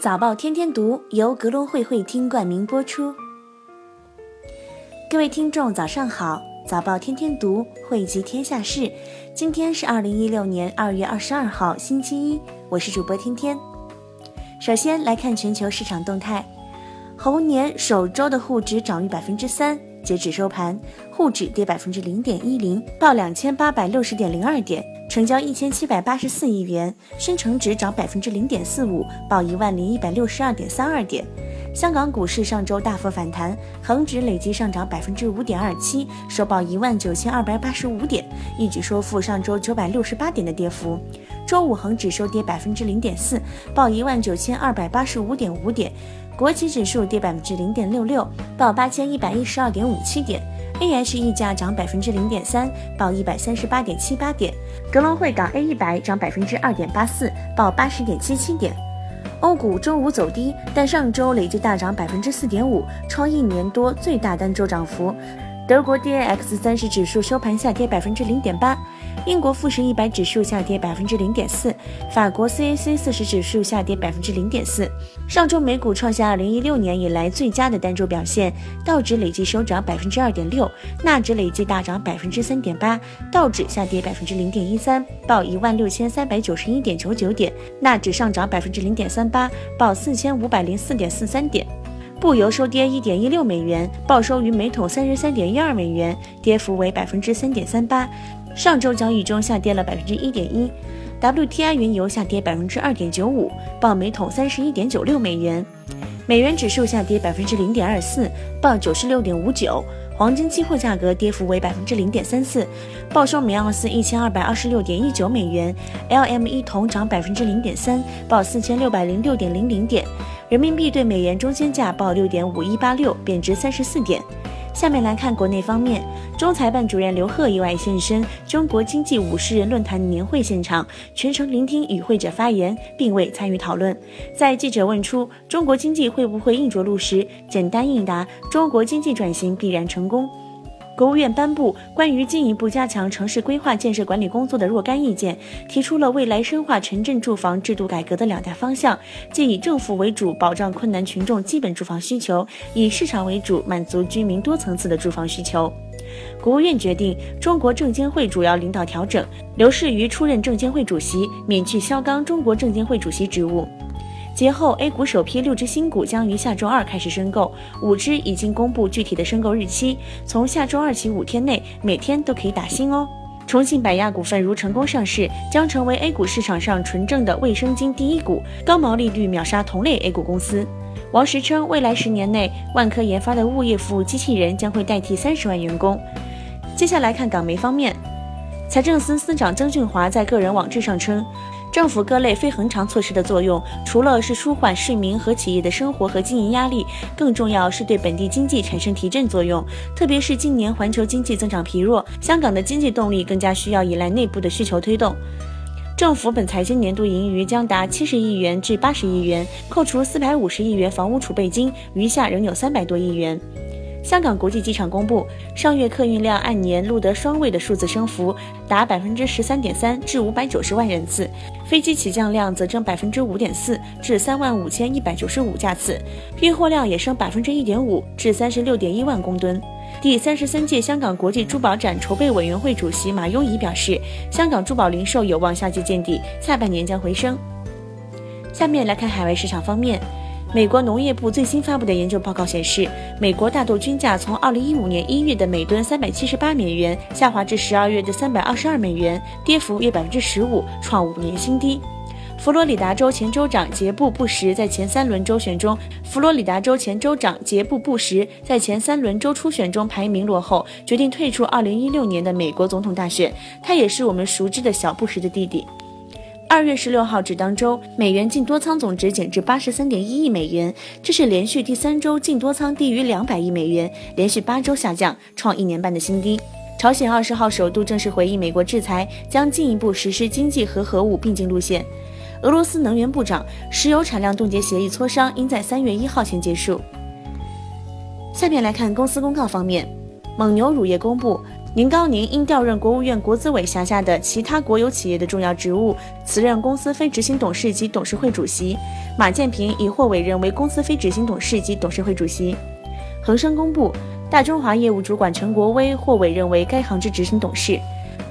早报天天读由格隆会会厅冠名播出。各位听众，早上好！早报天天读汇集天下事，今天是二零一六年二月二十二号，星期一，我是主播天天。首先来看全球市场动态，猴年首周的沪指涨逾百分之三，截止收盘，沪指跌百分之零点一零，报两千八百六十点零二点。成交一千七百八十四亿元，深成指涨百分之零点四五，报一万零一百六十二点三二点。香港股市上周大幅反弹，恒指累计上涨百分之五点二七，收报一万九千二百八十五点，一举收复上周九百六十八点的跌幅。周五恒指收跌百分之零点四，报一万九千二百八十五点五点。国企指数跌百分之零点六六，报八千一百一十二点五七点。A H 溢价涨百分之零点三，报一百三十八点七八点。格隆汇港 A 一百涨百分之二点八四，报八十点七七点。欧股周五走低，但上周累计大涨百分之四点五，创一年多最大单周涨幅。德国 D A X 三十指数收盘下跌百分之零点八。英国富时一百指数下跌百分之零点四，法国 CAC 四十指数下跌百分之零点四。上周美股创下二零一六年以来最佳的单周表现，道指累计收涨百分之二点六，纳指累计大涨百分之三点八，道指下跌百分之零点一三，报一万六千三百九十一点九九点，纳指上涨百分之零点三八，报四千五百零四点四三点。布油收跌一点一六美元，报收于每桶三十三点一二美元，跌幅为百分之三点三八。上周交易中下跌了百分之一点一，WTI 原油下跌百分之二点九五，报每桶三十一点九六美元。美元指数下跌百分之零点二四，报九十六点五九。黄金期货价格跌幅为百分之零点三四，报收每盎司一千二百二十六点一九美元。LME 铜涨百分之零点三，报四千六百零六点零零点。人民币对美元中间价报六点五一八六，贬值三十四点。下面来看国内方面，中财办主任刘鹤意外现身中国经济五十人论坛年会现场，全程聆听与会者发言，并未参与讨论。在记者问出中国经济会不会硬着陆时，简单应答：中国经济转型必然成功。国务院颁布关于进一步加强城市规划建设管理工作的若干意见，提出了未来深化城镇住房制度改革的两大方向，即以政府为主保障困难群众基本住房需求，以市场为主满足居民多层次的住房需求。国务院决定，中国证监会主要领导调整，刘士余出任证监会主席，免去肖钢中国证监会主席职务。节后，A 股首批六只新股将于下周二开始申购，五只已经公布具体的申购日期，从下周二起五天内，每天都可以打新哦。重庆百亚股份如成功上市，将成为 A 股市场上纯正的卫生巾第一股，高毛利率秒杀同类 A 股公司。王石称，未来十年内，万科研发的物业服务机器人将会代替三十万员工。接下来看港媒方面，财政司司长曾俊华在个人网志上称。政府各类非恒常措施的作用，除了是舒缓市民和企业的生活和经营压力，更重要是对本地经济产生提振作用。特别是近年环球经济增长疲弱，香港的经济动力更加需要依赖内部的需求推动。政府本财经年度盈余将达七十亿元至八十亿元，扣除四百五十亿元房屋储备金，余下仍有三百多亿元。香港国际机场公布，上月客运量按年录得双位的数字升幅，达百分之十三点三，至五百九十万人次；飞机起降量则增百分之五点四，至三万五千一百九十五架次；运货量也升百分之一点五，至三十六点一万公吨。第三十三届香港国际珠宝展筹备委员会主席马优仪表示，香港珠宝零售有望夏季见底，下半年将回升。下面来看海外市场方面。美国农业部最新发布的研究报告显示，美国大豆均价从2015年1月的每吨378美元下滑至12月的322美元，跌幅约15%，创五年新低。佛罗里达州前州长杰布·布什在前三轮州选中，佛罗里达州前州长杰布·布什在前三轮州初选中排名落后，决定退出2016年的美国总统大选。他也是我们熟知的小布什的弟弟。二月十六号止当周，美元净多仓总值减至八十三点一亿美元，这是连续第三周净多仓低于两百亿美元，连续八周下降，创一年半的新低。朝鲜二十号首度正式回应美国制裁，将进一步实施经济和核武并进路线。俄罗斯能源部长，石油产量冻结协议磋商应在三月一号前结束。下面来看公司公告方面。蒙牛乳业公布，宁高宁因调任国务院国资委辖下的其他国有企业的重要职务，辞任公司非执行董事及董事会主席。马建平已获委任为公司非执行董事及董事会主席。恒生公布大中华业务主管陈国威获委任为该行之执行董事。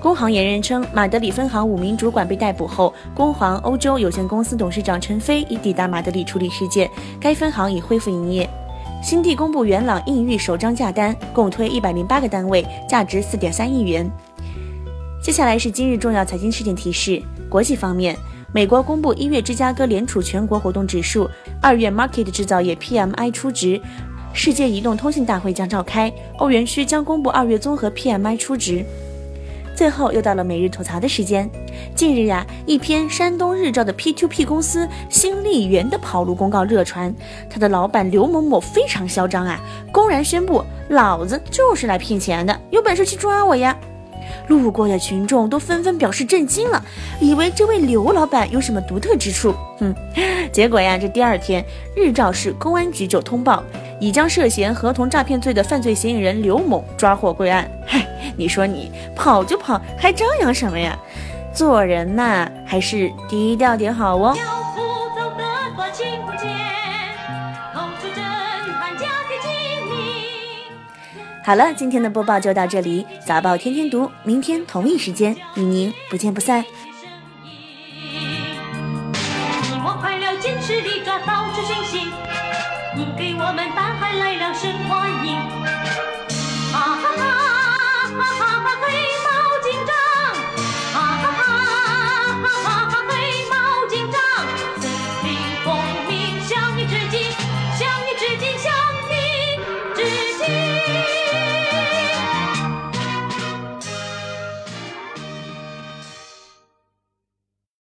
工行言人称，马德里分行五名主管被逮捕后，工行欧洲有限公司董事长陈飞已抵达马德里处理事件，该分行已恢复营业。新地公布元朗印玉首张价单，共推一百零八个单位，价值四点三亿元。接下来是今日重要财经事件提示。国际方面，美国公布一月芝加哥联储全国活动指数，二月 Market 制造业 PMI 初值。世界移动通信大会将召开，欧元区将公布二月综合 PMI 初值。最后又到了每日吐槽的时间。近日呀，一篇山东日照的 P2P 公司新力源的跑路公告热传，他的老板刘某某非常嚣张啊，公然宣布老子就是来骗钱的，有本事去抓我呀！路过的群众都纷纷表示震惊了，以为这位刘老板有什么独特之处。哼，结果呀，这第二天日照市公安局就通报。已将涉嫌合同诈骗罪的犯罪嫌疑人刘某抓获归案。嗨，你说你跑就跑，还张扬什么呀？做人呐，还是低调点好哦。好了，今天的播报就到这里。早报天天读，明天同一时间与您不见不散。坚持地抓到这讯息。你给我们来了声欢迎。